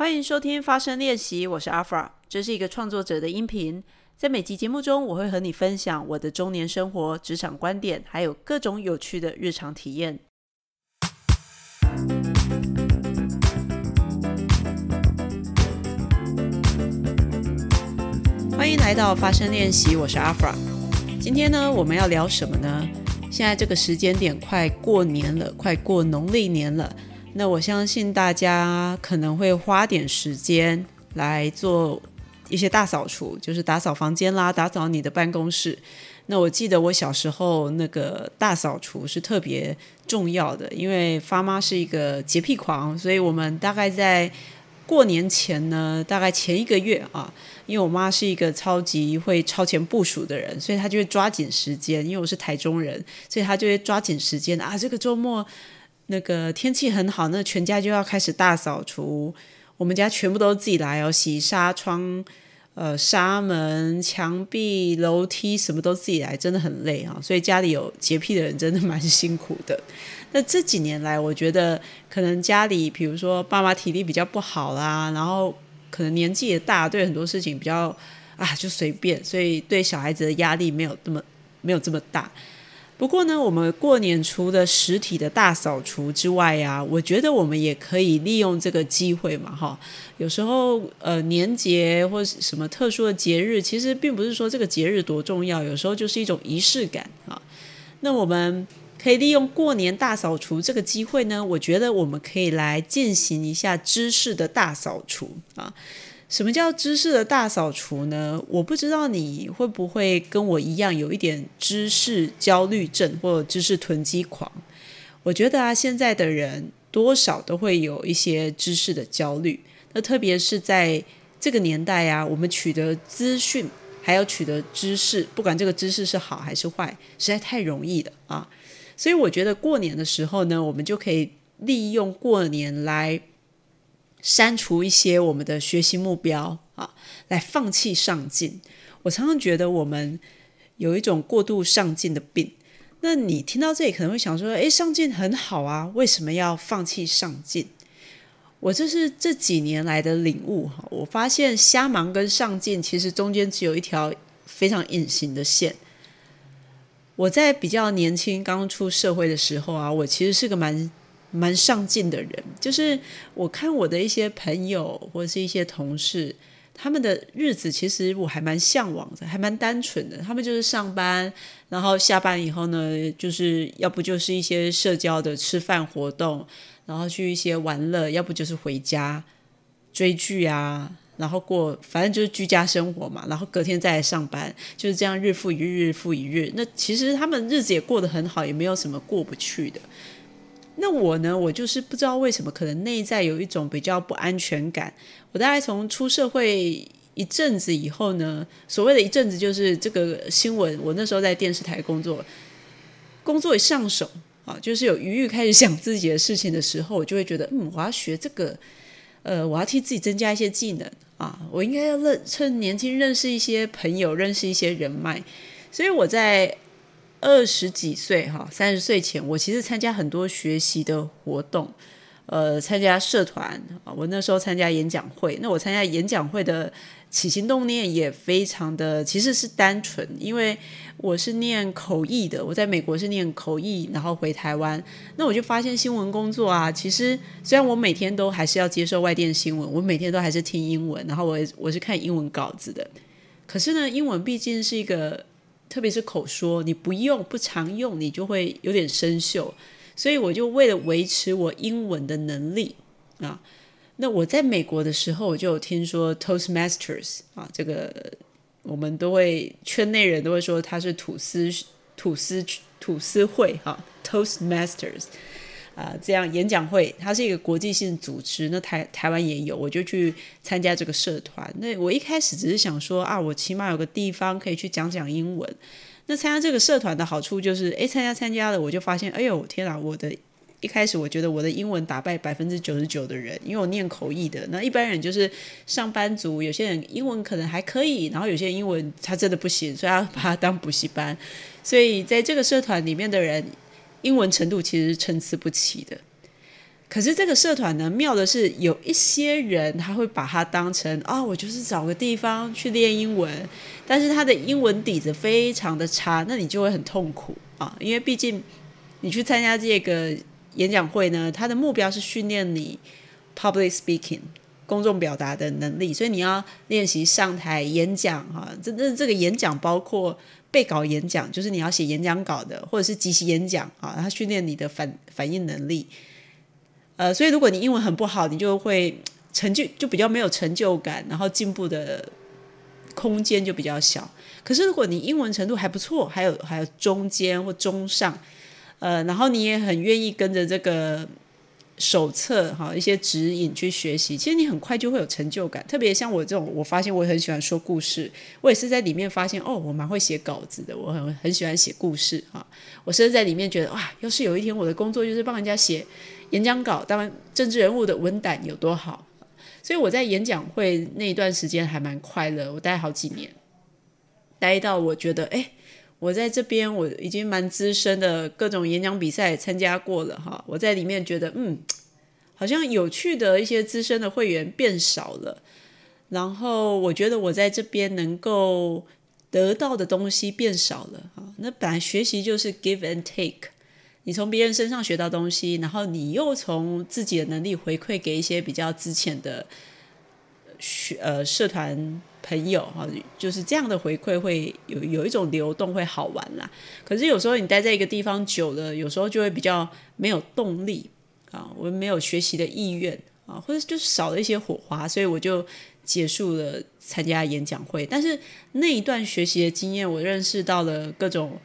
欢迎收听发声练习，我是阿 fra，这是一个创作者的音频。在每集节目中，我会和你分享我的中年生活、职场观点，还有各种有趣的日常体验。欢迎来到发声练习，我是阿 fra。今天呢，我们要聊什么呢？现在这个时间点快过年了，快过农历年了。那我相信大家可能会花点时间来做一些大扫除，就是打扫房间啦，打扫你的办公室。那我记得我小时候那个大扫除是特别重要的，因为发妈是一个洁癖狂，所以我们大概在过年前呢，大概前一个月啊，因为我妈是一个超级会超前部署的人，所以她就会抓紧时间。因为我是台中人，所以她就会抓紧时间啊，这个周末。那个天气很好，那全家就要开始大扫除。我们家全部都自己来哦，洗纱窗、呃纱门、墙壁、楼梯，什么都自己来，真的很累啊。所以家里有洁癖的人真的蛮辛苦的。那这几年来，我觉得可能家里，比如说爸妈体力比较不好啦，然后可能年纪也大，对很多事情比较啊就随便，所以对小孩子的压力没有这么没有这么大。不过呢，我们过年除了实体的大扫除之外呀，我觉得我们也可以利用这个机会嘛，哈。有时候呃年节或什么特殊的节日，其实并不是说这个节日多重要，有时候就是一种仪式感啊。那我们可以利用过年大扫除这个机会呢，我觉得我们可以来进行一下知识的大扫除啊。什么叫知识的大扫除呢？我不知道你会不会跟我一样有一点知识焦虑症或者知识囤积狂。我觉得啊，现在的人多少都会有一些知识的焦虑。那特别是在这个年代啊，我们取得资讯还要取得知识，不管这个知识是好还是坏，实在太容易了啊。所以我觉得过年的时候呢，我们就可以利用过年来。删除一些我们的学习目标啊，来放弃上进。我常常觉得我们有一种过度上进的病。那你听到这里可能会想说：“诶，上进很好啊，为什么要放弃上进？”我这是这几年来的领悟哈。我发现瞎忙跟上进其实中间只有一条非常隐形的线。我在比较年轻刚出社会的时候啊，我其实是个蛮。蛮上进的人，就是我看我的一些朋友或者是一些同事，他们的日子其实我还蛮向往的，还蛮单纯的。他们就是上班，然后下班以后呢，就是要不就是一些社交的吃饭活动，然后去一些玩乐，要不就是回家追剧啊，然后过反正就是居家生活嘛，然后隔天再来上班，就是这样日复一日，日复一日。那其实他们日子也过得很好，也没有什么过不去的。那我呢？我就是不知道为什么，可能内在有一种比较不安全感。我大概从出社会一阵子以后呢，所谓的一阵子就是这个新闻。我那时候在电视台工作，工作一上手啊，就是有余裕开始想自己的事情的时候，我就会觉得，嗯，我要学这个，呃，我要替自己增加一些技能啊，我应该要认趁年轻认识一些朋友，认识一些人脉。所以我在。二十几岁哈，三十岁前，我其实参加很多学习的活动，呃，参加社团啊。我那时候参加演讲会，那我参加演讲会的起心动念也非常的，其实是单纯，因为我是念口译的，我在美国是念口译，然后回台湾，那我就发现新闻工作啊，其实虽然我每天都还是要接受外电新闻，我每天都还是听英文，然后我我是看英文稿子的，可是呢，英文毕竟是一个。特别是口说，你不用不常用，你就会有点生锈。所以我就为了维持我英文的能力啊，那我在美国的时候，我就有听说 Toastmasters 啊，这个我们都会圈内人都会说它是吐司吐司吐司会哈，Toastmasters。啊，这样演讲会，它是一个国际性组织，那台台湾也有，我就去参加这个社团。那我一开始只是想说啊，我起码有个地方可以去讲讲英文。那参加这个社团的好处就是，诶，参加参加了，我就发现，哎呦，天啊，我的一开始我觉得我的英文打败百分之九十九的人，因为我念口译的。那一般人就是上班族，有些人英文可能还可以，然后有些英文他真的不行，所以要把它当补习班。所以在这个社团里面的人。英文程度其实参差不齐的。可是这个社团呢，妙的是有一些人他会把它当成啊，我就是找个地方去练英文，但是他的英文底子非常的差，那你就会很痛苦啊，因为毕竟你去参加这个演讲会呢，他的目标是训练你 public speaking 公众表达的能力，所以你要练习上台演讲哈，这这这个演讲包括背稿演讲，就是你要写演讲稿的，或者是即席演讲啊，它训练你的反反应能力。呃，所以如果你英文很不好，你就会成就就比较没有成就感，然后进步的空间就比较小。可是如果你英文程度还不错，还有还有中间或中上，呃，然后你也很愿意跟着这个手册哈一些指引去学习，其实你很快就会有成就感。特别像我这种，我发现我很喜欢说故事，我也是在里面发现哦，我蛮会写稿子的，我很很喜欢写故事啊。我甚至在里面觉得哇，要是有一天我的工作就是帮人家写。演讲稿，当然政治人物的文胆有多好，所以我在演讲会那一段时间还蛮快乐。我待好几年，待到我觉得，哎，我在这边我已经蛮资深的，各种演讲比赛参加过了哈。我在里面觉得，嗯，好像有趣的一些资深的会员变少了，然后我觉得我在这边能够得到的东西变少了啊。那本来学习就是 give and take。你从别人身上学到东西，然后你又从自己的能力回馈给一些比较之前的学呃社团朋友哈，就是这样的回馈会有有一种流动，会好玩啦。可是有时候你待在一个地方久了，有时候就会比较没有动力啊，我没有学习的意愿啊，或者就是少了一些火花，所以我就结束了参加演讲会。但是那一段学习的经验，我认识到了各种。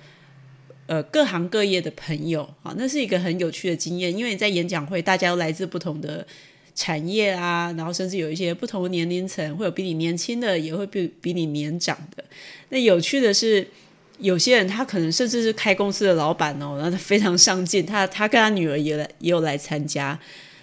呃，各行各业的朋友啊，那是一个很有趣的经验，因为你在演讲会，大家都来自不同的产业啊，然后甚至有一些不同年龄层，会有比你年轻的，也会比比你年长的。那有趣的是，有些人他可能甚至是开公司的老板哦，然后他非常上进，他他跟他女儿也来也有来参加。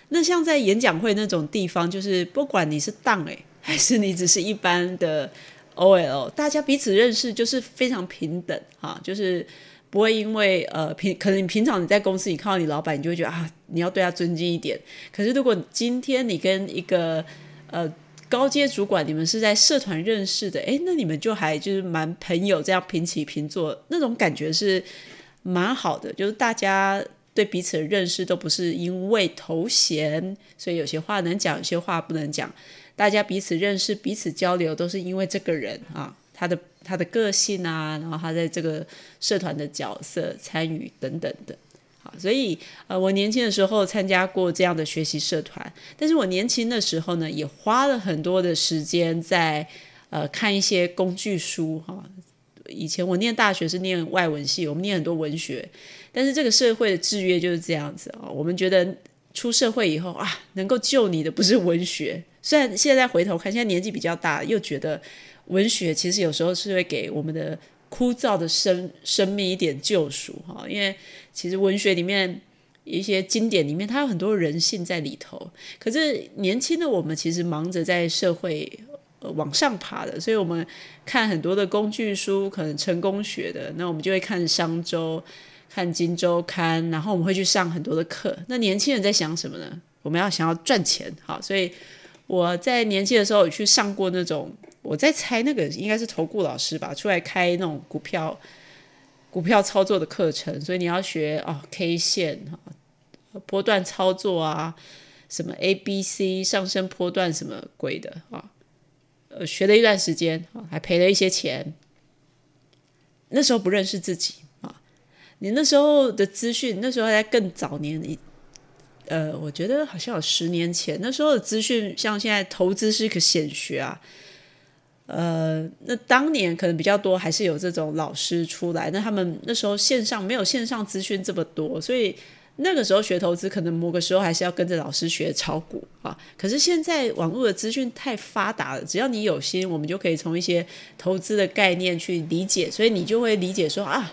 那像在演讲会那种地方，就是不管你是当诶，还是你只是一般的 OL，大家彼此认识就是非常平等啊，就是。不会因为呃平可能你平常你在公司你看到你老板你就会觉得啊你要对他尊敬一点，可是如果今天你跟一个呃高阶主管你们是在社团认识的，诶，那你们就还就是蛮朋友这样平起平坐，那种感觉是蛮好的，就是大家对彼此的认识都不是因为头衔，所以有些话能讲，有些话不能讲，大家彼此认识彼此交流都是因为这个人啊。他的他的个性啊，然后他在这个社团的角色参与等等的，好，所以呃，我年轻的时候参加过这样的学习社团，但是我年轻的时候呢，也花了很多的时间在呃看一些工具书哈。以前我念大学是念外文系，我们念很多文学，但是这个社会的制约就是这样子啊。我们觉得出社会以后啊，能够救你的不是文学，虽然现在回头看，现在年纪比较大，又觉得。文学其实有时候是会给我们的枯燥的生生命一点救赎哈，因为其实文学里面一些经典里面，它有很多人性在里头。可是年轻的我们其实忙着在社会呃往上爬的，所以我们看很多的工具书，可能成功学的，那我们就会看商周、看金周刊，然后我们会去上很多的课。那年轻人在想什么呢？我们要想要赚钱，好，所以我在年轻的时候有去上过那种。我在猜那个应该是投顾老师吧，出来开那种股票股票操作的课程，所以你要学哦 K 线哈，波段操作啊，什么 A B C 上升波段什么鬼的啊，呃，学了一段时间啊，还赔了一些钱。那时候不认识自己啊，你那时候的资讯，那时候在更早年，你呃，我觉得好像有十年前，那时候的资讯，像现在投资是一个显学啊。呃，那当年可能比较多，还是有这种老师出来。那他们那时候线上没有线上资讯这么多，所以那个时候学投资，可能某个时候还是要跟着老师学炒股啊。可是现在网络的资讯太发达了，只要你有心，我们就可以从一些投资的概念去理解，所以你就会理解说啊，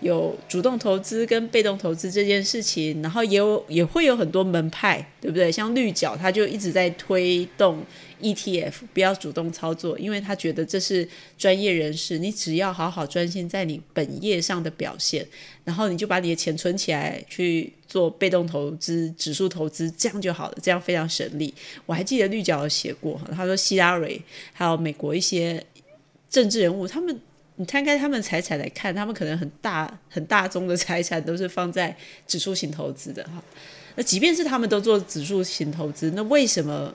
有主动投资跟被动投资这件事情，然后也有也会有很多门派，对不对？像绿角，他就一直在推动 ETF，不要主动操作，因为他觉得这是专业人士，你只要好好专心在你本业上的表现，然后你就把你的钱存起来去做被动投资、指数投资，这样就好了，这样非常省力。我还记得绿角有写过，他说希拉蕊还有美国一些政治人物，他们。你摊开他们财产来看，他们可能很大很大宗的财产都是放在指数型投资的哈。那即便是他们都做指数型投资，那为什么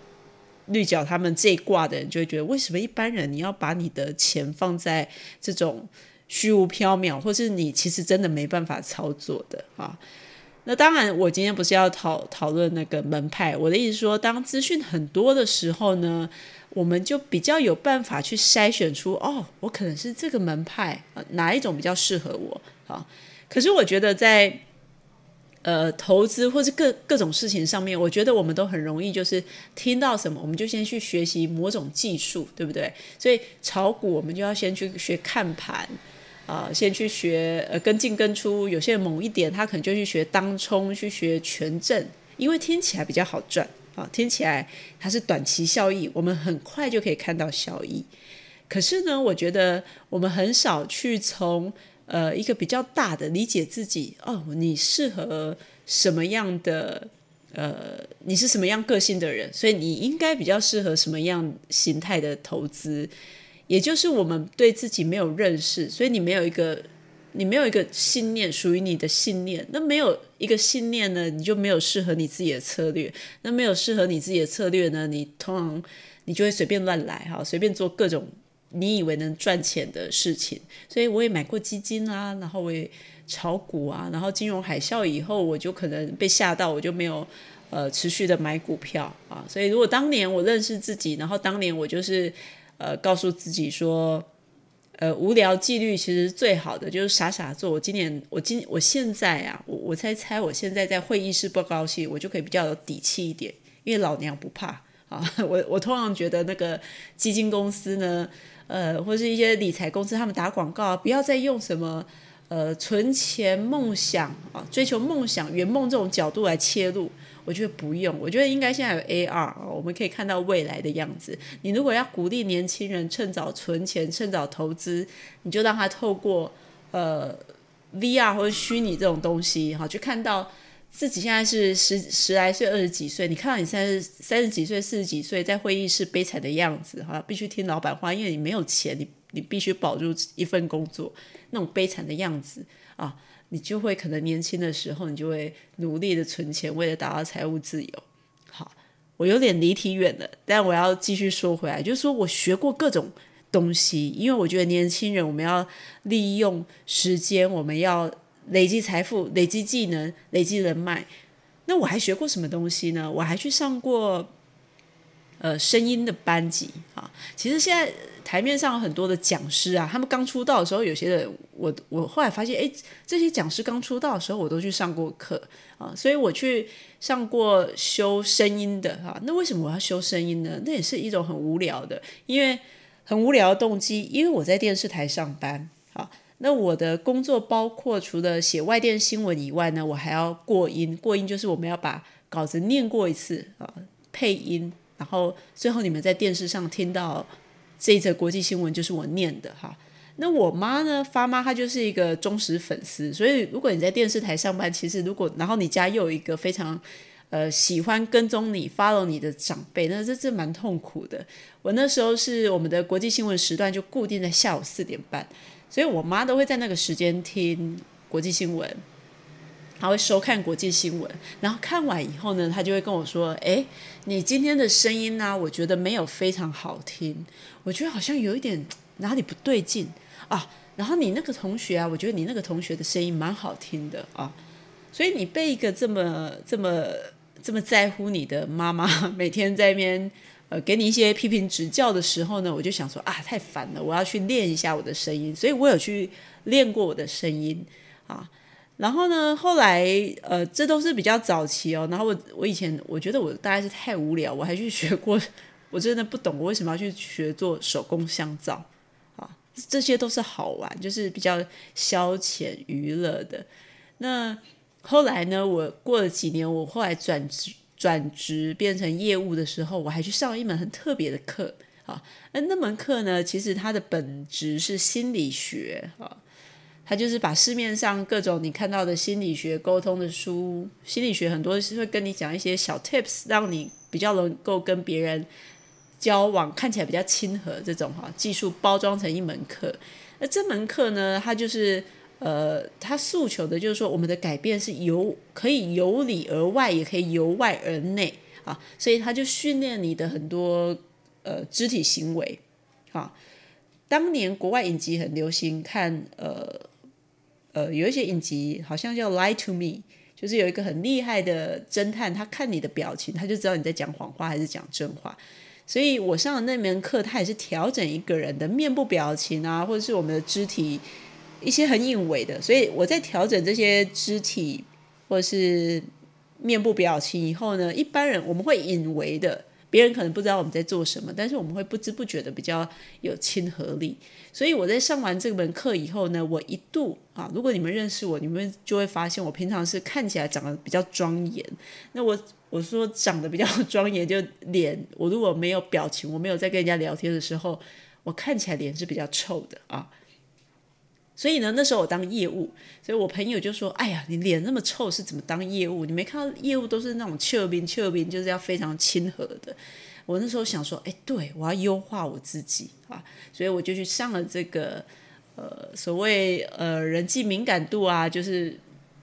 绿角他们这一挂的人就会觉得，为什么一般人你要把你的钱放在这种虚无缥缈，或是你其实真的没办法操作的啊？那当然，我今天不是要讨讨论那个门派，我的意思说，当资讯很多的时候呢？我们就比较有办法去筛选出哦，我可能是这个门派啊，哪一种比较适合我啊？可是我觉得在呃投资或者各各种事情上面，我觉得我们都很容易就是听到什么，我们就先去学习某种技术，对不对？所以炒股我们就要先去学看盘啊，先去学呃跟进跟出，有些人猛一点，他可能就去学当冲，去学权证，因为听起来比较好赚。啊，听起来它是短期效益，我们很快就可以看到效益。可是呢，我觉得我们很少去从呃一个比较大的理解自己哦，你适合什么样的呃，你是什么样个性的人，所以你应该比较适合什么样形态的投资。也就是我们对自己没有认识，所以你没有一个。你没有一个信念属于你的信念，那没有一个信念呢，你就没有适合你自己的策略。那没有适合你自己的策略呢，你通常你就会随便乱来哈，随便做各种你以为能赚钱的事情。所以我也买过基金啊，然后我也炒股啊，然后金融海啸以后，我就可能被吓到，我就没有呃持续的买股票啊。所以如果当年我认识自己，然后当年我就是呃告诉自己说。呃，无聊纪律其实最好的就是傻傻做。我今年，我今我现在啊，我我猜猜，我现在在会议室不高兴，我就可以比较有底气一点，因为老娘不怕啊。我我通常觉得那个基金公司呢，呃，或是一些理财公司，他们打广告，不要再用什么呃存钱梦想啊，追求梦想圆梦这种角度来切入。我觉得不用，我觉得应该现在有 AR，我们可以看到未来的样子。你如果要鼓励年轻人趁早存钱、趁早投资，你就让他透过呃 VR 或者虚拟这种东西，哈，去看到自己现在是十十来岁、二十几岁，你看到你三十三十几岁、四十几岁在会议室悲惨的样子，哈，必须听老板话，因为你没有钱，你你必须保住一份工作，那种悲惨的样子啊。你就会可能年轻的时候，你就会努力的存钱，为了达到财务自由。好，我有点离题远了，但我要继续说回来，就是说我学过各种东西，因为我觉得年轻人我们要利用时间，我们要累积财富、累积技能、累积人脉。那我还学过什么东西呢？我还去上过。呃，声音的班级啊，其实现在台面上有很多的讲师啊，他们刚出道的时候，有些人我我后来发现，哎，这些讲师刚出道的时候，我都去上过课啊，所以我去上过修声音的哈。那为什么我要修声音呢？那也是一种很无聊的，因为很无聊的动机，因为我在电视台上班啊。那我的工作包括除了写外电新闻以外呢，我还要过音，过音就是我们要把稿子念过一次啊，配音。然后最后你们在电视上听到这一则国际新闻，就是我念的哈。那我妈呢，发妈她就是一个忠实粉丝，所以如果你在电视台上班，其实如果然后你家又有一个非常呃喜欢跟踪你、follow 你的长辈，那这这蛮痛苦的。我那时候是我们的国际新闻时段就固定在下午四点半，所以我妈都会在那个时间听国际新闻。她会收看国际新闻，然后看完以后呢，她就会跟我说：“哎，你今天的声音呢，我觉得没有非常好听，我觉得好像有一点哪里不对劲啊。然后你那个同学啊，我觉得你那个同学的声音蛮好听的啊。所以你被一个这么这么这么在乎你的妈妈 每天在那边呃给你一些批评指教的时候呢，我就想说啊，太烦了，我要去练一下我的声音。所以我有去练过我的声音啊。”然后呢？后来，呃，这都是比较早期哦。然后我，我以前我觉得我大概是太无聊，我还去学过。我真的不懂我为什么要去学做手工香皂啊？这些都是好玩，就是比较消遣娱乐的。那后来呢，我过了几年，我后来转职转职变成业务的时候，我还去上一门很特别的课啊。那那门课呢，其实它的本质是心理学啊。它就是把市面上各种你看到的心理学沟通的书，心理学很多是会跟你讲一些小 tips，让你比较能够跟别人交往，看起来比较亲和这种哈技术包装成一门课。那这门课呢，它就是呃，他诉求的就是说，我们的改变是由可以由里而外，也可以由外而内啊，所以他就训练你的很多呃肢体行为啊。当年国外影集很流行看呃。呃，有一些影集好像叫《Lie to Me》，就是有一个很厉害的侦探，他看你的表情，他就知道你在讲谎话还是讲真话。所以我上的那门课，他也是调整一个人的面部表情啊，或者是我们的肢体一些很隐微的。所以我在调整这些肢体或者是面部表情以后呢，一般人我们会隐微的。别人可能不知道我们在做什么，但是我们会不知不觉的比较有亲和力。所以我在上完这门课以后呢，我一度啊，如果你们认识我，你们就会发现我平常是看起来长得比较庄严。那我我说长得比较庄严，就脸我如果没有表情，我没有在跟人家聊天的时候，我看起来脸是比较臭的啊。所以呢，那时候我当业务，所以我朋友就说：“哎呀，你脸那么臭，是怎么当业务？你没看到业务都是那种俏兵俏兵，就是要非常亲和的。”我那时候想说：“哎，对我要优化我自己啊！”所以我就去上了这个呃所谓呃人际敏感度啊，就是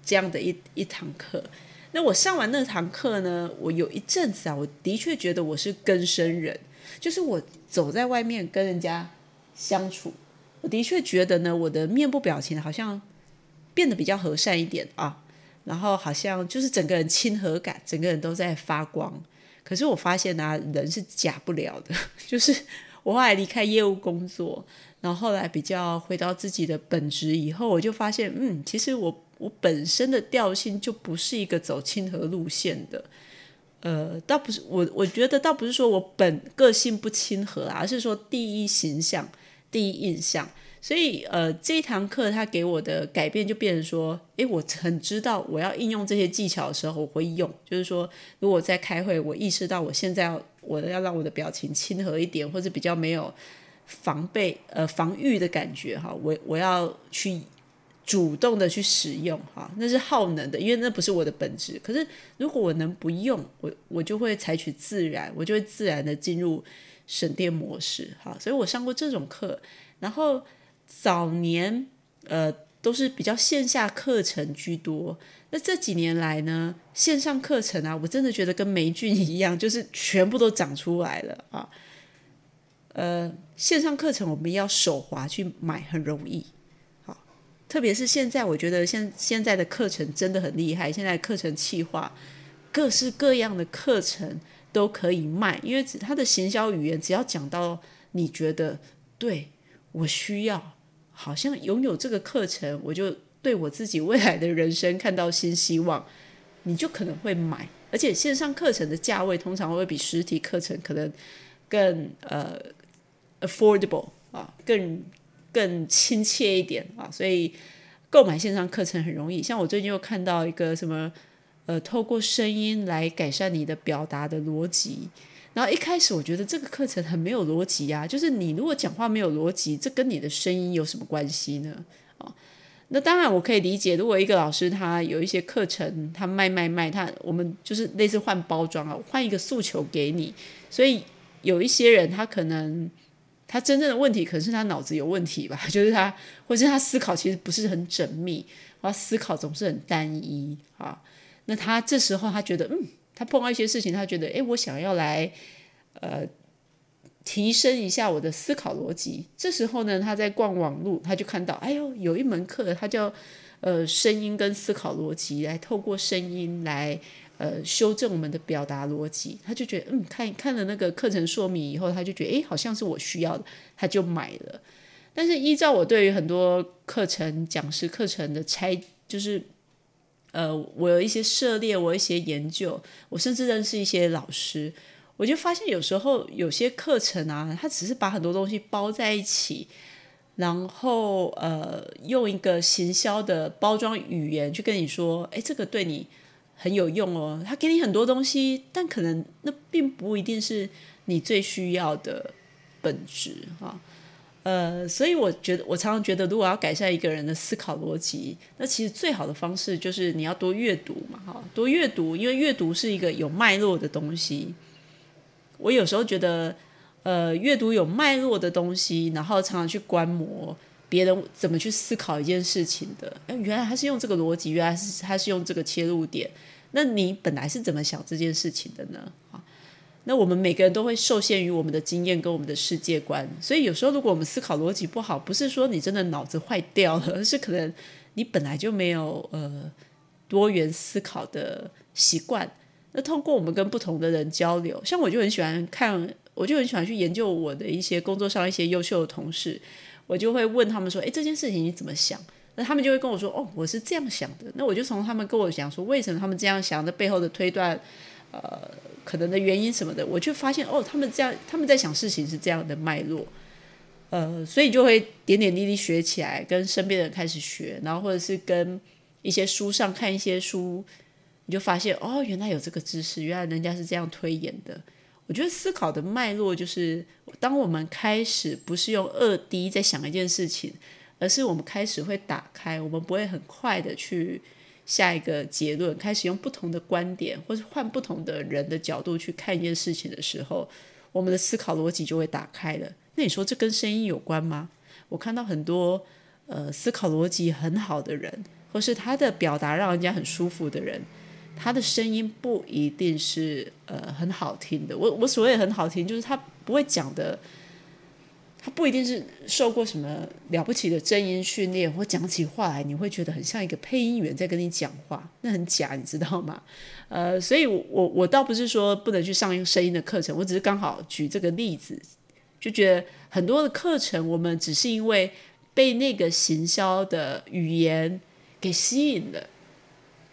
这样的一一堂课。那我上完那堂课呢，我有一阵子啊，我的确觉得我是根生人，就是我走在外面跟人家相处。我的确觉得呢，我的面部表情好像变得比较和善一点啊，然后好像就是整个人亲和感，整个人都在发光。可是我发现呢，人是假不了的。就是我后来离开业务工作，然后后来比较回到自己的本职以后，我就发现，嗯，其实我我本身的调性就不是一个走亲和路线的。呃，倒不是我，我觉得倒不是说我本个性不亲和，而是说第一形象。第一印象，所以呃，这一堂课他给我的改变就变成说，诶，我很知道我要应用这些技巧的时候我会用，就是说，如果在开会，我意识到我现在要我要让我的表情亲和一点，或者比较没有防备呃防御的感觉哈，我我要去主动的去使用哈，那是耗能的，因为那不是我的本质。可是如果我能不用，我我就会采取自然，我就会自然的进入。省电模式，哈，所以我上过这种课，然后早年呃都是比较线下课程居多，那这几年来呢，线上课程啊，我真的觉得跟霉菌一样，就是全部都长出来了啊。呃，线上课程我们要手滑去买很容易，好，特别是现在，我觉得现现在的课程真的很厉害，现在课程企划各式各样的课程。都可以卖，因为他的行销语言，只要讲到你觉得对我需要，好像拥有这个课程，我就对我自己未来的人生看到新希望，你就可能会买。而且线上课程的价位通常会比实体课程可能更呃 affordable 啊，更更亲切一点啊，所以购买线上课程很容易。像我最近又看到一个什么。呃，透过声音来改善你的表达的逻辑。然后一开始我觉得这个课程很没有逻辑啊，就是你如果讲话没有逻辑，这跟你的声音有什么关系呢？啊，那当然我可以理解，如果一个老师他有一些课程，他卖卖卖，他我们就是类似换包装啊，换一个诉求给你。所以有一些人他可能他真正的问题，可能是他脑子有问题吧，就是他或是他思考其实不是很缜密，他思考总是很单一啊。那他这时候他觉得，嗯，他碰到一些事情，他觉得，诶，我想要来，呃，提升一下我的思考逻辑。这时候呢，他在逛网络，他就看到，哎呦，有一门课，他叫呃声音跟思考逻辑，来透过声音来呃修正我们的表达逻辑。他就觉得，嗯，看看了那个课程说明以后，他就觉得，诶，好像是我需要的，他就买了。但是依照我对于很多课程讲师课程的拆，就是。呃，我有一些涉猎，我一些研究，我甚至认识一些老师，我就发现有时候有些课程啊，它只是把很多东西包在一起，然后呃，用一个行销的包装语言去跟你说，哎，这个对你很有用哦。他给你很多东西，但可能那并不一定是你最需要的本质哈。呃，所以我觉得，我常常觉得，如果要改善一个人的思考逻辑，那其实最好的方式就是你要多阅读嘛，哈，多阅读，因为阅读是一个有脉络的东西。我有时候觉得。呃，阅读有脉络的东西，然后常常去观摩别人怎么去思考一件事情的。哎，原来他是用这个逻辑，原来是他是用这个切入点。那你本来是怎么想这件事情的呢？啊，那我们每个人都会受限于我们的经验跟我们的世界观，所以有时候如果我们思考逻辑不好，不是说你真的脑子坏掉了，而是可能你本来就没有呃多元思考的习惯。那通过我们跟不同的人交流，像我就很喜欢看。我就很喜欢去研究我的一些工作上一些优秀的同事，我就会问他们说：“诶，这件事情你怎么想？”那他们就会跟我说：“哦，我是这样想的。”那我就从他们跟我讲说，为什么他们这样想的背后的推断，呃，可能的原因什么的，我就发现哦，他们这样他们在想事情是这样的脉络，呃，所以就会点点滴滴学起来，跟身边的人开始学，然后或者是跟一些书上看一些书，你就发现哦，原来有这个知识，原来人家是这样推演的。我觉得思考的脉络就是，当我们开始不是用二 D 在想一件事情，而是我们开始会打开，我们不会很快的去下一个结论，开始用不同的观点或者换不同的人的角度去看一件事情的时候，我们的思考逻辑就会打开了。那你说这跟声音有关吗？我看到很多呃思考逻辑很好的人，或是他的表达让人家很舒服的人。他的声音不一定是呃很好听的，我我所谓很好听，就是他不会讲的，不一定是受过什么了不起的正音训练，或讲起话来你会觉得很像一个配音员在跟你讲话，那很假，你知道吗？呃，所以我我倒不是说不能去上一个声音的课程，我只是刚好举这个例子，就觉得很多的课程我们只是因为被那个行销的语言给吸引了。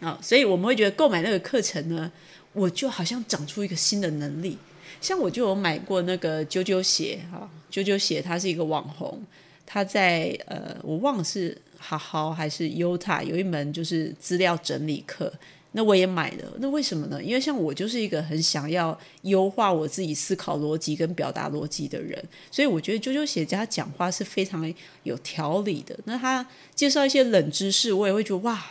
啊，所以我们会觉得购买那个课程呢，我就好像长出一个新的能力。像我就有买过那个啾啾鞋，哈，啾啾鞋它是一个网红，他在呃，我忘了是好好还是优塔有一门就是资料整理课，那我也买了。那为什么呢？因为像我就是一个很想要优化我自己思考逻辑跟表达逻辑的人，所以我觉得啾啾鞋家讲话是非常有条理的。那他介绍一些冷知识，我也会觉得哇。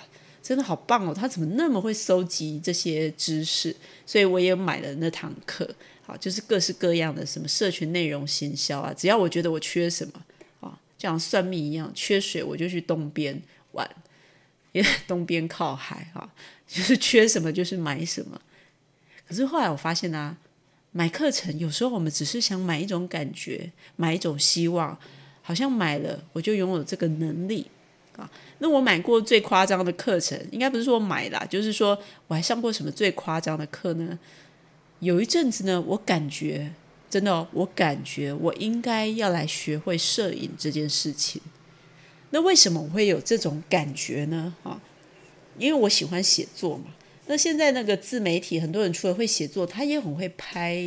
真的好棒哦！他怎么那么会收集这些知识？所以我也买了那堂课，好，就是各式各样的什么社群内容行销啊。只要我觉得我缺什么啊，就像算命一样，缺水我就去东边玩，因为 东边靠海啊，就是缺什么就是买什么。可是后来我发现啊，买课程有时候我们只是想买一种感觉，买一种希望，好像买了我就拥有这个能力。啊，那我买过最夸张的课程，应该不是说买啦，就是说我还上过什么最夸张的课呢？有一阵子呢，我感觉真的，我感觉我应该要来学会摄影这件事情。那为什么我会有这种感觉呢？啊，因为我喜欢写作嘛。那现在那个自媒体，很多人除了会写作，他也很会拍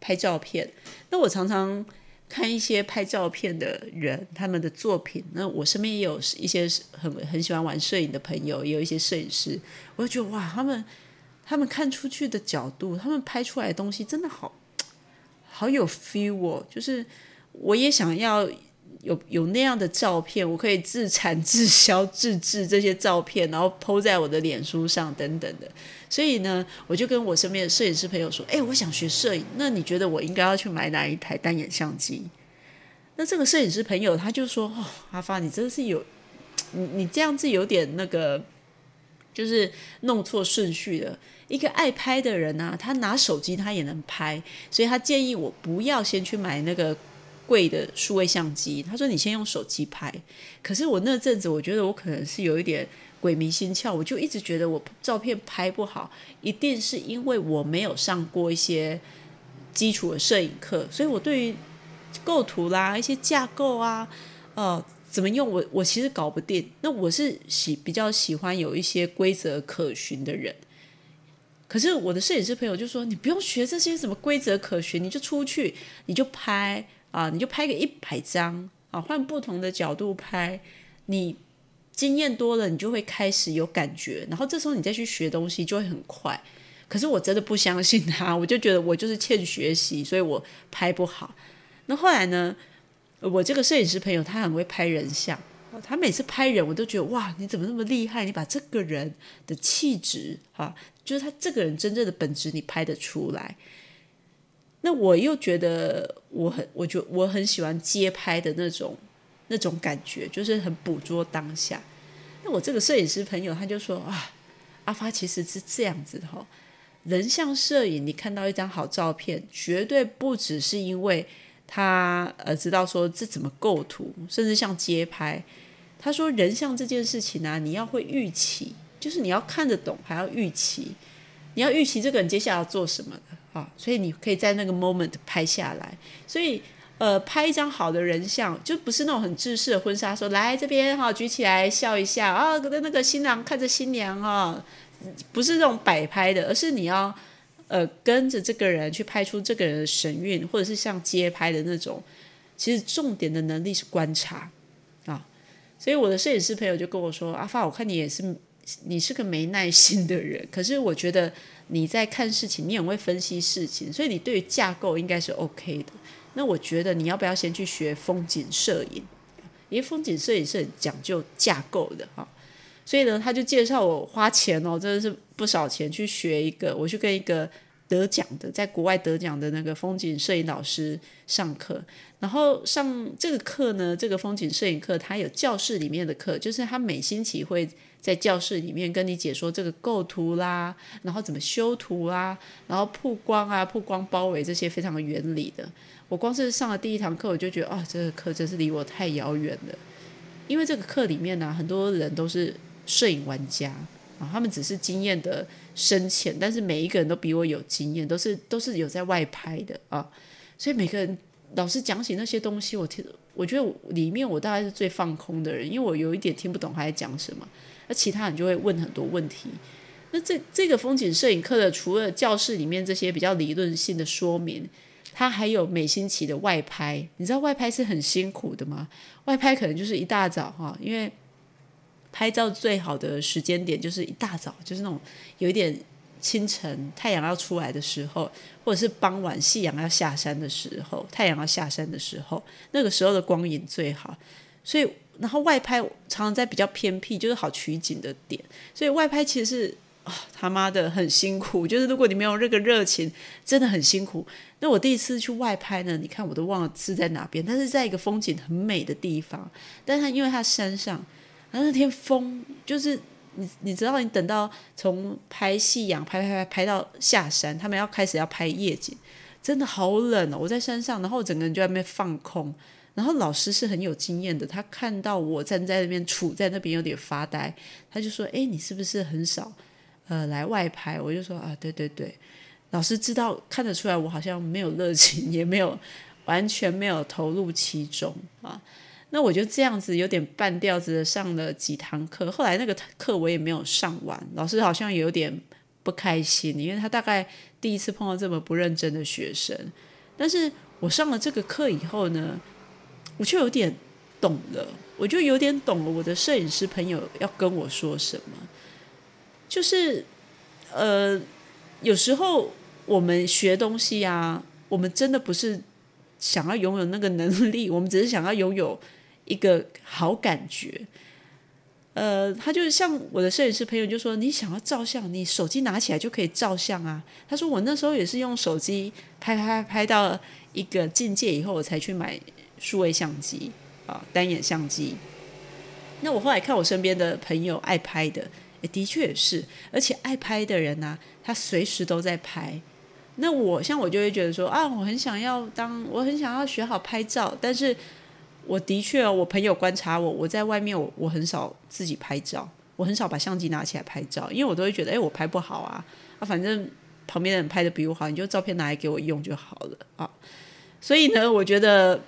拍照片。那我常常。看一些拍照片的人，他们的作品。那我身边也有一些很很喜欢玩摄影的朋友，也有一些摄影师。我就觉得哇，他们他们看出去的角度，他们拍出来的东西真的好 好有 feel 哦。就是我也想要。有有那样的照片，我可以自产自销自制这些照片，然后抛在我的脸书上等等的。所以呢，我就跟我身边的摄影师朋友说：“哎，我想学摄影，那你觉得我应该要去买哪一台单眼相机？”那这个摄影师朋友他就说：“哦，阿发，你真的是有 你你这样子有点那个，就是弄错顺序了。一个爱拍的人啊，他拿手机他也能拍，所以他建议我不要先去买那个。”贵的数位相机，他说你先用手机拍。可是我那阵子，我觉得我可能是有一点鬼迷心窍，我就一直觉得我照片拍不好，一定是因为我没有上过一些基础的摄影课，所以我对于构图啦、一些架构啊、呃怎么用，我我其实搞不定。那我是喜比较喜欢有一些规则可循的人。可是我的摄影师朋友就说，你不用学这些什么规则可循，你就出去，你就拍。啊，你就拍个一百张啊，换不同的角度拍，你经验多了，你就会开始有感觉，然后这时候你再去学东西就会很快。可是我真的不相信他，我就觉得我就是欠学习，所以我拍不好。那后来呢，我这个摄影师朋友他很会拍人像，他每次拍人我都觉得哇，你怎么那么厉害？你把这个人的气质哈，就是他这个人真正的本质你拍得出来。那我又觉得我很，我觉我很喜欢街拍的那种那种感觉，就是很捕捉当下。那我这个摄影师朋友他就说啊，阿发其实是这样子的哈，人像摄影，你看到一张好照片，绝对不只是因为他呃知道说这怎么构图，甚至像街拍。他说人像这件事情呢，你要会预期，就是你要看得懂，还要预期，你要预期这个人接下来要做什么的。啊，所以你可以在那个 moment 拍下来。所以，呃，拍一张好的人像，就不是那种很正式的婚纱，说来这边哈，举起来笑一下啊，跟那个新郎看着新娘啊，不是这种摆拍的，而是你要呃跟着这个人去拍出这个人的神韵，或者是像街拍的那种。其实重点的能力是观察啊。所以我的摄影师朋友就跟我说：“阿发，我看你也是，你是个没耐心的人，可是我觉得。”你在看事情，你很会分析事情，所以你对于架构应该是 OK 的。那我觉得你要不要先去学风景摄影？因为风景摄影是很讲究架构的哈。所以呢，他就介绍我花钱哦，真的是不少钱去学一个，我去跟一个得奖的，在国外得奖的那个风景摄影老师上课。然后上这个课呢，这个风景摄影课，它有教室里面的课，就是他每星期会。在教室里面跟你解说这个构图啦，然后怎么修图啦，然后曝光啊、曝光包围这些非常的原理的。我光是上了第一堂课，我就觉得啊，这个课真是离我太遥远了。因为这个课里面呢，很多人都是摄影玩家啊，他们只是经验的深浅，但是每一个人都比我有经验，都是都是有在外拍的啊。所以每个人老师讲起那些东西，我听，我觉得里面我大概是最放空的人，因为我有一点听不懂他在讲什么。那其他人就会问很多问题。那这这个风景摄影课的，除了教室里面这些比较理论性的说明，它还有每星期的外拍。你知道外拍是很辛苦的吗？外拍可能就是一大早哈，因为拍照最好的时间点就是一大早，就是那种有一点清晨太阳要出来的时候，或者是傍晚夕阳要下山的时候，太阳要下山的时候，那个时候的光影最好，所以。然后外拍常常在比较偏僻，就是好取景的点，所以外拍其实是啊他妈的很辛苦。就是如果你没有那个热情，真的很辛苦。那我第一次去外拍呢，你看我都忘了是在哪边，但是在一个风景很美的地方。但是因为它山上，然后那天风就是你你知道，你等到从拍夕阳拍拍拍拍到下山，他们要开始要拍夜景，真的好冷哦。我在山上，然后整个人就在那边放空。然后老师是很有经验的，他看到我站在那边杵在那边有点发呆，他就说：“哎，你是不是很少呃来外拍？”我就说：“啊，对对对。”老师知道看得出来我好像没有热情，也没有完全没有投入其中啊。那我就这样子有点半吊子的上了几堂课，后来那个课我也没有上完，老师好像有点不开心，因为他大概第一次碰到这么不认真的学生。但是我上了这个课以后呢？我就有点懂了，我就有点懂了。我的摄影师朋友要跟我说什么，就是呃，有时候我们学东西啊，我们真的不是想要拥有那个能力，我们只是想要拥有一个好感觉。呃，他就是像我的摄影师朋友就说：“你想要照相，你手机拿起来就可以照相啊。”他说：“我那时候也是用手机拍拍拍到一个境界以后，我才去买。”数位相机啊，单眼相机。那我后来看我身边的朋友爱拍的，也的确也是，而且爱拍的人呢，他随时都在拍。那我像我就会觉得说啊，我很想要当，我很想要学好拍照，但是我的确，我朋友观察我，我在外面我我很少自己拍照，我很少把相机拿起来拍照，因为我都会觉得，哎，我拍不好啊，啊，反正旁边的人拍的比我好，你就照片拿来给我用就好了啊。所以呢，我觉得。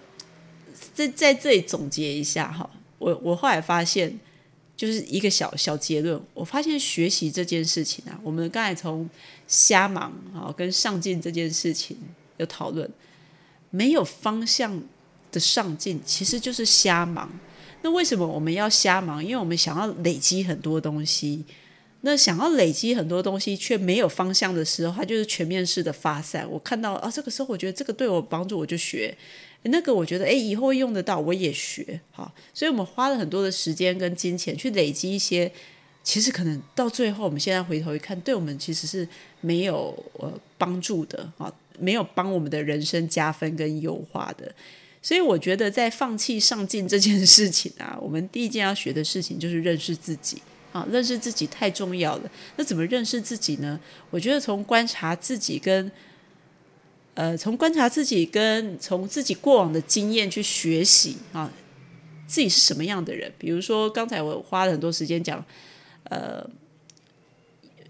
在在这里总结一下哈，我我后来发现就是一个小小结论，我发现学习这件事情啊，我们刚才从瞎忙啊跟上进这件事情有讨论，没有方向的上进其实就是瞎忙。那为什么我们要瞎忙？因为我们想要累积很多东西。那想要累积很多东西却没有方向的时候，它就是全面式的发散。我看到啊，这个时候我觉得这个对我帮助，我就学；那个我觉得哎，以后会用得到，我也学。好，所以我们花了很多的时间跟金钱去累积一些，其实可能到最后，我们现在回头一看，对我们其实是没有呃帮助的啊，没有帮我们的人生加分跟优化的。所以我觉得在放弃上进这件事情啊，我们第一件要学的事情就是认识自己。啊，认识自己太重要了。那怎么认识自己呢？我觉得从观察自己跟，呃，从观察自己跟从自己过往的经验去学习啊，自己是什么样的人。比如说刚才我花了很多时间讲，呃，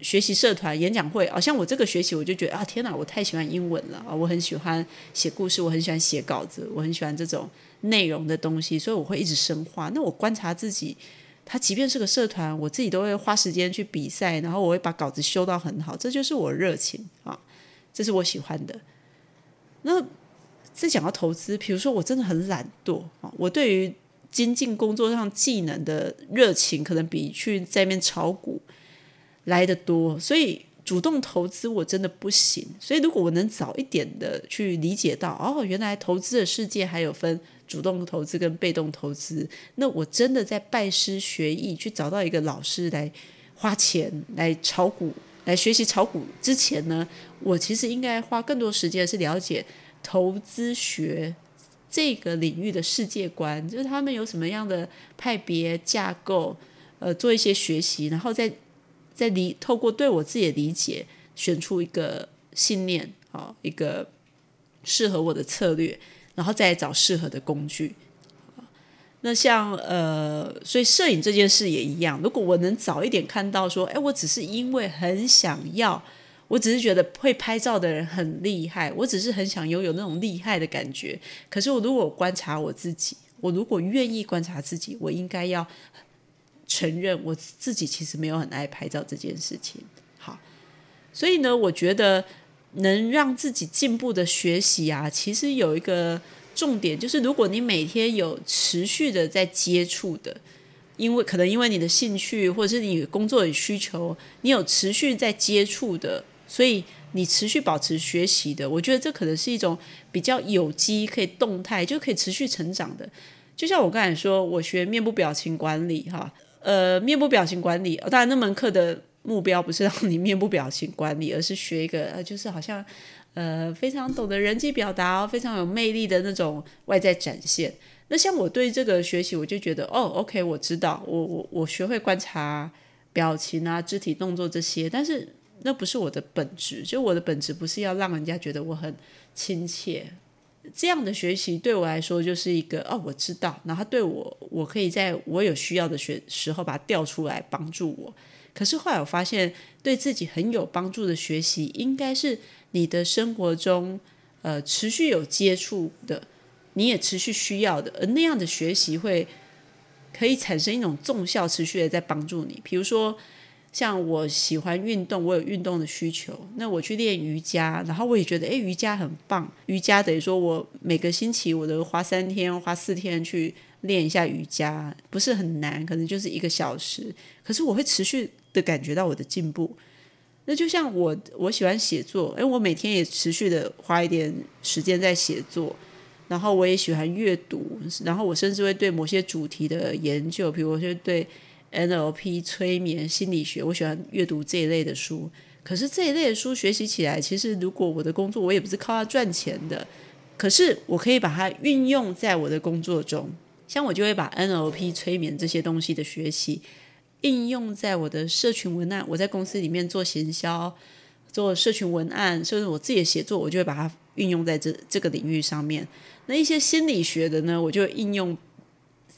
学习社团演讲会，好像我这个学期我就觉得啊，天哪，我太喜欢英文了啊，我很喜欢写故事，我很喜欢写稿子，我很喜欢这种内容的东西，所以我会一直深化。那我观察自己。他即便是个社团，我自己都会花时间去比赛，然后我会把稿子修到很好，这就是我热情啊，这是我喜欢的。那再讲到投资，比如说我真的很懒惰啊，我对于精进工作上技能的热情，可能比去在面炒股来的多，所以主动投资我真的不行。所以如果我能早一点的去理解到，哦，原来投资的世界还有分。主动投资跟被动投资，那我真的在拜师学艺，去找到一个老师来花钱来炒股，来学习炒股之前呢，我其实应该花更多时间是了解投资学这个领域的世界观，就是他们有什么样的派别架构，呃，做一些学习，然后再在理透过对我自己的理解，选出一个信念，啊，一个适合我的策略。然后再找适合的工具，那像呃，所以摄影这件事也一样。如果我能早一点看到说，哎，我只是因为很想要，我只是觉得会拍照的人很厉害，我只是很想拥有那种厉害的感觉。可是我如果观察我自己，我如果愿意观察自己，我应该要承认我自己其实没有很爱拍照这件事情。好，所以呢，我觉得。能让自己进步的学习啊，其实有一个重点，就是如果你每天有持续的在接触的，因为可能因为你的兴趣或者是你工作的需求，你有持续在接触的，所以你持续保持学习的，我觉得这可能是一种比较有机、可以动态，就可以持续成长的。就像我刚才说，我学面部表情管理，哈，呃，面部表情管理，当然那门课的。目标不是让你面部表情管理，而是学一个呃，就是好像呃非常懂得人际表达、非常有魅力的那种外在展现。那像我对这个学习，我就觉得哦，OK，我知道，我我我学会观察表情啊、肢体动作这些，但是那不是我的本质。就我的本质不是要让人家觉得我很亲切。这样的学习对我来说就是一个哦，我知道，然后对我，我可以在我有需要的学时候把它调出来帮助我。可是后来我发现，对自己很有帮助的学习，应该是你的生活中，呃，持续有接触的，你也持续需要的，而那样的学习会可以产生一种重效，持续的在帮助你。比如说，像我喜欢运动，我有运动的需求，那我去练瑜伽，然后我也觉得，诶，瑜伽很棒。瑜伽等于说我每个星期我都花三天、花四天去练一下瑜伽，不是很难，可能就是一个小时。可是我会持续。的感觉到我的进步，那就像我我喜欢写作，哎，我每天也持续的花一点时间在写作，然后我也喜欢阅读，然后我甚至会对某些主题的研究，比如我就对 NLP 催眠心理学，我喜欢阅读这一类的书。可是这一类的书学习起来，其实如果我的工作我也不是靠它赚钱的，可是我可以把它运用在我的工作中，像我就会把 NLP 催眠这些东西的学习。应用在我的社群文案，我在公司里面做行销，做社群文案，甚至我自己的写作，我就会把它运用在这这个领域上面。那一些心理学的呢，我就应用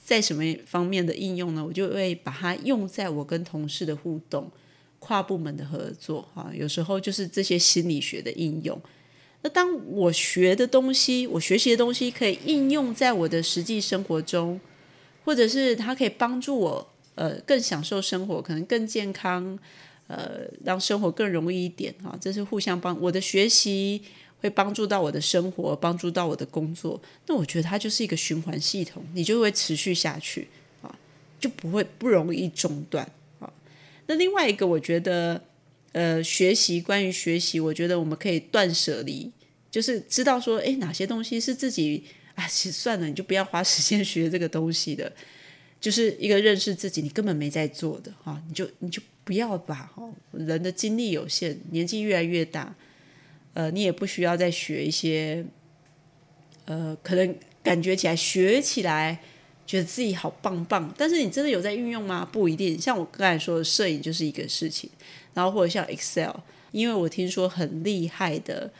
在什么方面的应用呢？我就会把它用在我跟同事的互动、跨部门的合作啊，有时候就是这些心理学的应用。那当我学的东西，我学习的东西可以应用在我的实际生活中，或者是它可以帮助我。呃，更享受生活，可能更健康，呃，让生活更容易一点啊。这是互相帮。我的学习会帮助到我的生活，帮助到我的工作，那我觉得它就是一个循环系统，你就会持续下去啊，就不会不容易中断啊。那另外一个，我觉得呃，学习关于学习，我觉得我们可以断舍离，就是知道说，诶，哪些东西是自己啊，其实算了，你就不要花时间学这个东西的，就是一个认识自己，你根本没在做的哈，你就你就不要吧，哈，人的精力有限，年纪越来越大。呃，你也不需要再学一些，呃，可能感觉起来学起来觉得自己好棒棒，但是你真的有在运用吗？不一定。像我刚才说的，摄影就是一个事情，然后或者像 Excel，因为我听说很厉害的，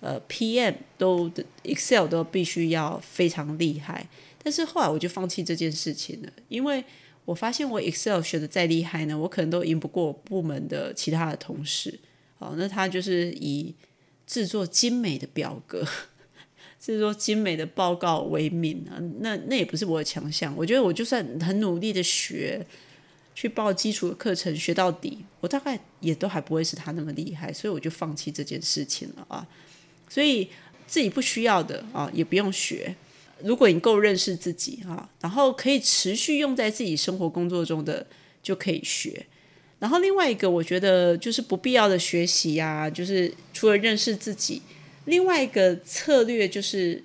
呃，PM 都 Excel 都必须要非常厉害，但是后来我就放弃这件事情了，因为我发现我 Excel 学的再厉害呢，我可能都赢不过部门的其他的同事。好，那他就是以制作精美的表格，制作精美的报告为名啊，那那也不是我的强项。我觉得我就算很努力的学，去报基础的课程学到底，我大概也都还不会是他那么厉害，所以我就放弃这件事情了啊。所以自己不需要的啊，也不用学。如果你够认识自己啊，然后可以持续用在自己生活工作中的，就可以学。然后另外一个，我觉得就是不必要的学习呀，就是除了认识自己，另外一个策略就是，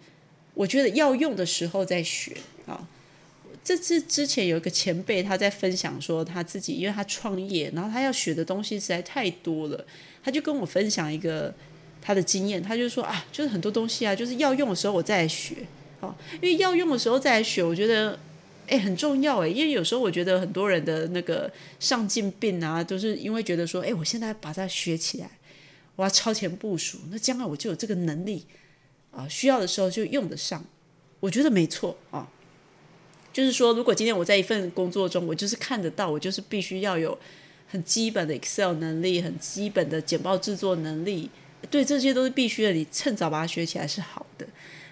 我觉得要用的时候再学啊。这次之前有一个前辈他在分享说，他自己因为他创业，然后他要学的东西实在太多了，他就跟我分享一个他的经验，他就说啊，就是很多东西啊，就是要用的时候我再来学，啊，因为要用的时候再来学，我觉得。哎，很重要哎，因为有时候我觉得很多人的那个上进病啊，都是因为觉得说，哎，我现在把它学起来，我要超前部署，那将来我就有这个能力啊，需要的时候就用得上。我觉得没错啊，就是说，如果今天我在一份工作中，我就是看得到，我就是必须要有很基本的 Excel 能力，很基本的简报制作能力，对，这些都是必须的，你趁早把它学起来是好的。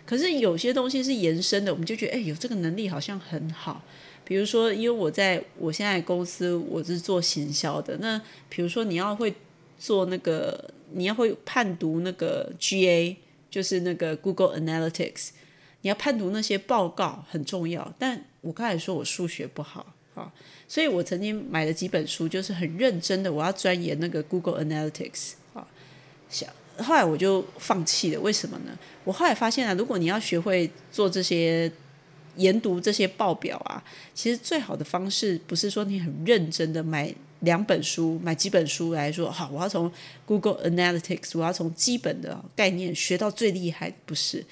可是有些东西是延伸的，我们就觉得，哎，有这个能力好像很好。比如说，因为我在我现在公司，我是做行销的。那比如说，你要会做那个，你要会判读那个 GA，就是那个 Google Analytics，你要判读那些报告很重要。但我刚才说我数学不好啊，所以我曾经买了几本书，就是很认真的，我要钻研那个 Google Analytics 啊，想。后来我就放弃了，为什么呢？我后来发现啊，如果你要学会做这些研读这些报表啊，其实最好的方式不是说你很认真的买两本书、买几本书来说，好，我要从 Google Analytics，我要从基本的概念学到最厉害，不是。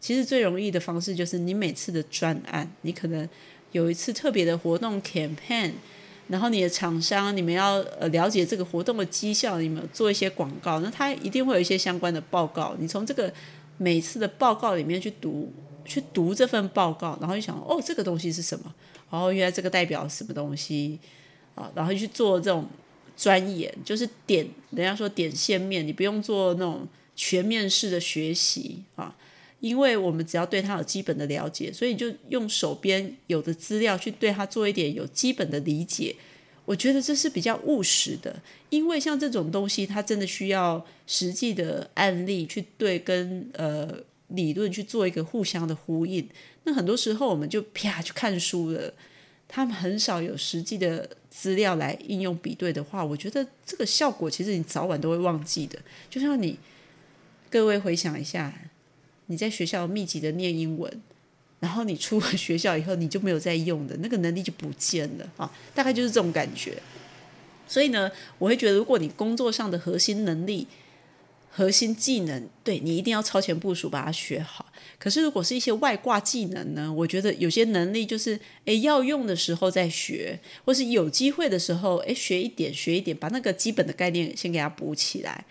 其实最容易的方式就是你每次的专案，你可能有一次特别的活动 campaign。然后你的厂商，你们要呃了解这个活动的绩效，你们做一些广告，那他一定会有一些相关的报告。你从这个每次的报告里面去读，去读这份报告，然后就想，哦，这个东西是什么？哦，原来这个代表什么东西啊？然后去做这种钻研，就是点，人家说点线面，你不用做那种全面式的学习啊。因为我们只要对他有基本的了解，所以就用手边有的资料去对他做一点有基本的理解。我觉得这是比较务实的，因为像这种东西，它真的需要实际的案例去对跟呃理论去做一个互相的呼应。那很多时候我们就啪去看书了，他们很少有实际的资料来应用比对的话，我觉得这个效果其实你早晚都会忘记的。就像你各位回想一下。你在学校密集的念英文，然后你出了学校以后，你就没有在用的那个能力就不见了啊，大概就是这种感觉。所以呢，我会觉得，如果你工作上的核心能力、核心技能，对你一定要超前部署把它学好。可是，如果是一些外挂技能呢，我觉得有些能力就是，诶，要用的时候再学，或是有机会的时候，诶，学一点，学一点，把那个基本的概念先给它补起来。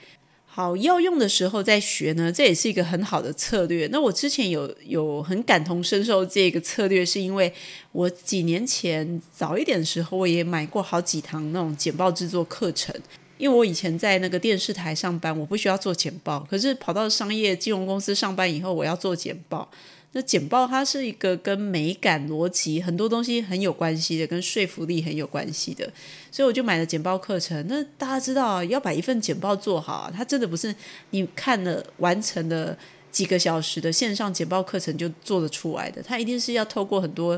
好，要用的时候再学呢，这也是一个很好的策略。那我之前有有很感同身受这个策略，是因为我几年前早一点的时候，我也买过好几堂那种简报制作课程。因为我以前在那个电视台上班，我不需要做简报，可是跑到商业金融公司上班以后，我要做简报。那简报它是一个跟美感、逻辑很多东西很有关系的，跟说服力很有关系的，所以我就买了简报课程。那大家知道，要把一份简报做好，它真的不是你看了完成的几个小时的线上简报课程就做得出来的，它一定是要透过很多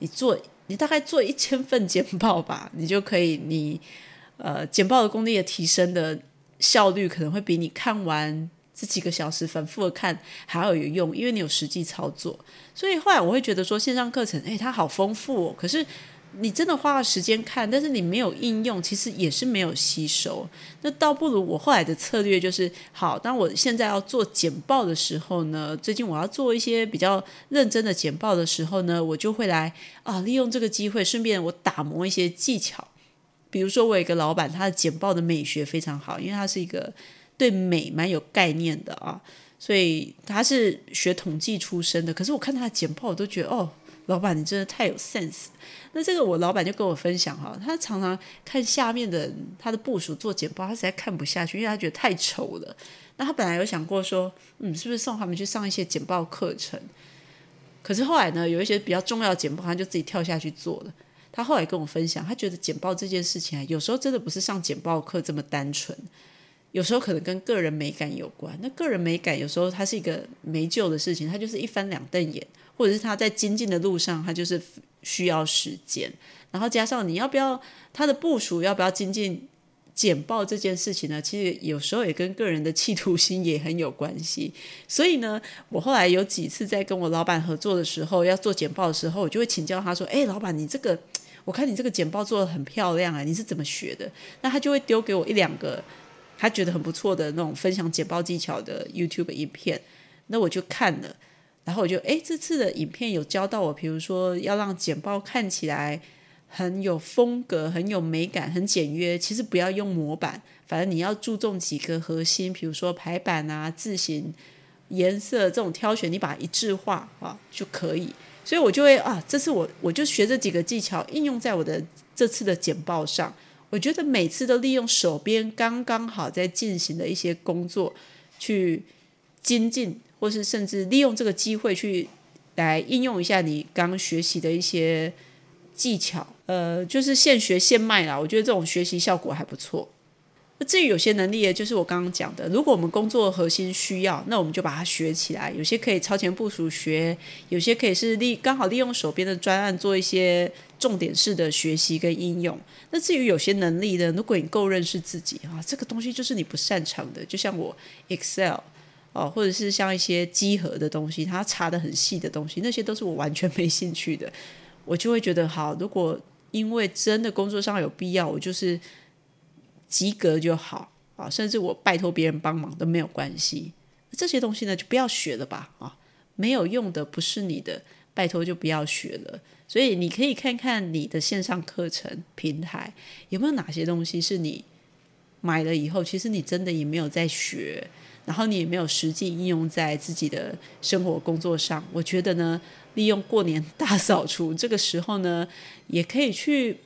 你做，你大概做一千份简报吧，你就可以你呃简报的功力的提升的效率可能会比你看完。这几个小时反复的看还要有用，因为你有实际操作。所以后来我会觉得说线上课程，诶，它好丰富哦。可是你真的花了时间看，但是你没有应用，其实也是没有吸收。那倒不如我后来的策略就是：好，当我现在要做简报的时候呢，最近我要做一些比较认真的简报的时候呢，我就会来啊，利用这个机会，顺便我打磨一些技巧。比如说，我有一个老板，他的简报的美学非常好，因为他是一个。对美蛮有概念的啊，所以他是学统计出身的。可是我看他的简报，我都觉得哦，老板你真的太有 sense。那这个我老板就跟我分享哈，他常常看下面的他的部署做简报，他实在看不下去，因为他觉得太丑了。那他本来有想过说，嗯，是不是送他们去上一些简报课程？可是后来呢，有一些比较重要的简报，他就自己跳下去做了。他后来跟我分享，他觉得简报这件事情啊，有时候真的不是上简报课这么单纯。有时候可能跟个人美感有关，那个人美感有时候它是一个没救的事情，它就是一翻两瞪眼，或者是他在精进的路上，他就是需要时间，然后加上你要不要他的部署要不要精进简报这件事情呢？其实有时候也跟个人的企图心也很有关系。所以呢，我后来有几次在跟我老板合作的时候，要做简报的时候，我就会请教他说：“哎，老板，你这个我看你这个简报做的很漂亮啊，你是怎么学的？”那他就会丢给我一两个。他觉得很不错的那种分享简报技巧的 YouTube 影片，那我就看了，然后我就哎，这次的影片有教到我，比如说要让简报看起来很有风格、很有美感、很简约。其实不要用模板，反正你要注重几个核心，比如说排版啊、字形、颜色这种挑选，你把它一致化啊就可以。所以我就会啊，这次我我就学这几个技巧，应用在我的这次的简报上。我觉得每次都利用手边刚刚好在进行的一些工作去精进，或是甚至利用这个机会去来应用一下你刚学习的一些技巧，呃，就是现学现卖啦。我觉得这种学习效果还不错。那至于有些能力，就是我刚刚讲的，如果我们工作核心需要，那我们就把它学起来。有些可以超前部署学，有些可以是利刚好利用手边的专案做一些重点式的学习跟应用。那至于有些能力呢，如果你够认识自己啊，这个东西就是你不擅长的，就像我 Excel 哦，或者是像一些集合的东西，它查的很细的东西，那些都是我完全没兴趣的，我就会觉得好。如果因为真的工作上有必要，我就是。及格就好啊，甚至我拜托别人帮忙都没有关系。这些东西呢，就不要学了吧啊，没有用的，不是你的，拜托就不要学了。所以你可以看看你的线上课程平台有没有哪些东西是你买了以后，其实你真的也没有在学，然后你也没有实际应用在自己的生活工作上。我觉得呢，利用过年大扫除这个时候呢，也可以去。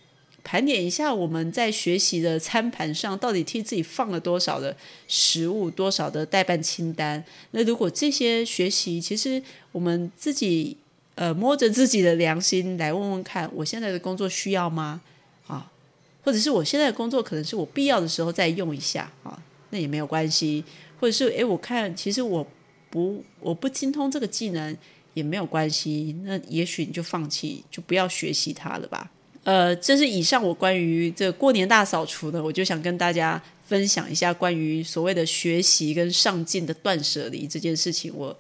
盘点一下我们在学习的餐盘上到底替自己放了多少的食物，多少的代办清单。那如果这些学习，其实我们自己呃摸着自己的良心来问问看，我现在的工作需要吗？啊，或者是我现在的工作可能是我必要的时候再用一下啊，那也没有关系。或者是诶，我看其实我不我不精通这个技能也没有关系，那也许你就放弃，就不要学习它了吧。呃，这是以上我关于这过年大扫除的，我就想跟大家分享一下关于所谓的学习跟上进的断舍离这件事情，我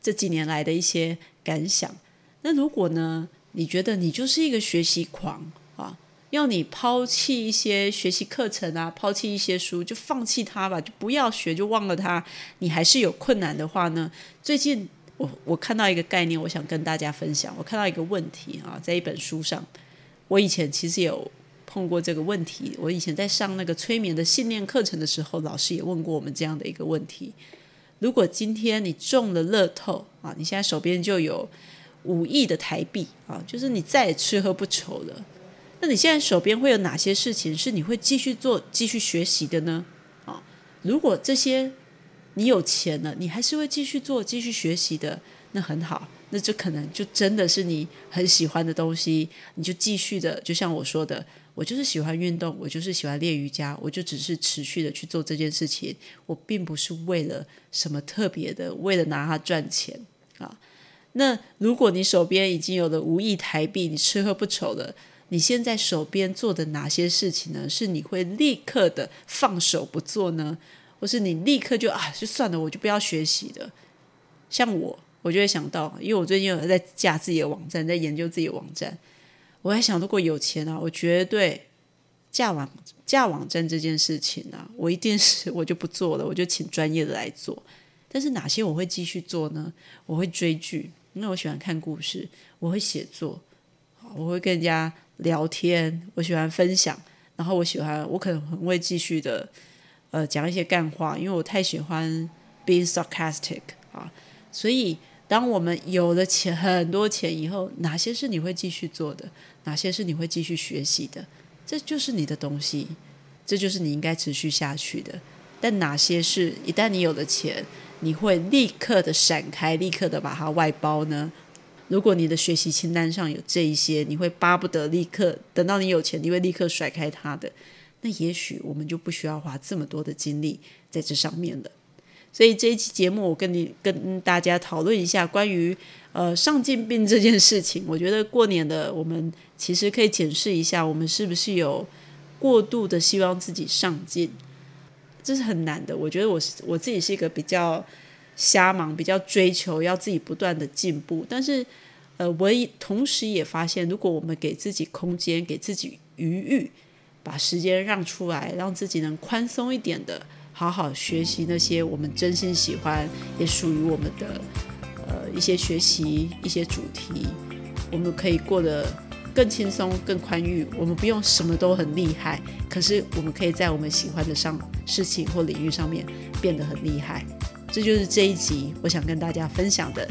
这几年来的一些感想。那如果呢，你觉得你就是一个学习狂啊，要你抛弃一些学习课程啊，抛弃一些书，就放弃它吧，就不要学，就忘了它，你还是有困难的话呢？最近我我看到一个概念，我想跟大家分享。我看到一个问题啊，在一本书上。我以前其实有碰过这个问题。我以前在上那个催眠的信念课程的时候，老师也问过我们这样的一个问题：如果今天你中了乐透啊，你现在手边就有五亿的台币啊，就是你再也吃喝不愁了，那你现在手边会有哪些事情是你会继续做、继续学习的呢？啊，如果这些你有钱了，你还是会继续做、继续学习的，那很好，那就可能就真的是你很喜欢的东西，你就继续的，就像我说的，我就是喜欢运动，我就是喜欢练瑜伽，我就只是持续的去做这件事情，我并不是为了什么特别的，为了拿它赚钱啊。那如果你手边已经有了五亿台币，你吃喝不愁了。你现在手边做的哪些事情呢？是你会立刻的放手不做呢，或是你立刻就啊就算了，我就不要学习的？像我，我就会想到，因为我最近有在架自己的网站，在研究自己的网站，我在想，如果有钱啊，我绝对架网架网站这件事情啊，我一定是我就不做了，我就请专业的来做。但是哪些我会继续做呢？我会追剧，因为我喜欢看故事；我会写作，我会跟人家。聊天，我喜欢分享，然后我喜欢，我可能很会继续的，呃，讲一些干话，因为我太喜欢 being sarcastic 啊。所以，当我们有了钱，很多钱以后，哪些是你会继续做的？哪些是你会继续学习的？这就是你的东西，这就是你应该持续下去的。但哪些是一旦你有了钱，你会立刻的闪开，立刻的把它外包呢？如果你的学习清单上有这一些，你会巴不得立刻等到你有钱，你会立刻甩开它的。那也许我们就不需要花这么多的精力在这上面了。所以这一期节目，我跟你跟大家讨论一下关于呃上进病这件事情。我觉得过年的我们其实可以检视一下，我们是不是有过度的希望自己上进，这是很难的。我觉得我是我自己是一个比较。瞎忙，比较追求要自己不断的进步，但是，呃，我也同时也发现，如果我们给自己空间，给自己余裕，把时间让出来，让自己能宽松一点的，好好学习那些我们真心喜欢，也属于我们的，呃，一些学习一些主题，我们可以过得更轻松、更宽裕。我们不用什么都很厉害，可是我们可以在我们喜欢的上事情或领域上面变得很厉害。这就是这一集我想跟大家分享的。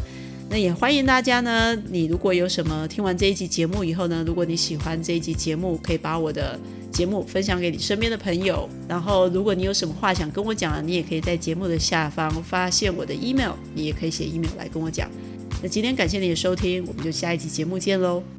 那也欢迎大家呢，你如果有什么听完这一集节目以后呢，如果你喜欢这一集节目，可以把我的节目分享给你身边的朋友。然后，如果你有什么话想跟我讲，你也可以在节目的下方发现我的 email，你也可以写 email 来跟我讲。那今天感谢你的收听，我们就下一集节目见喽。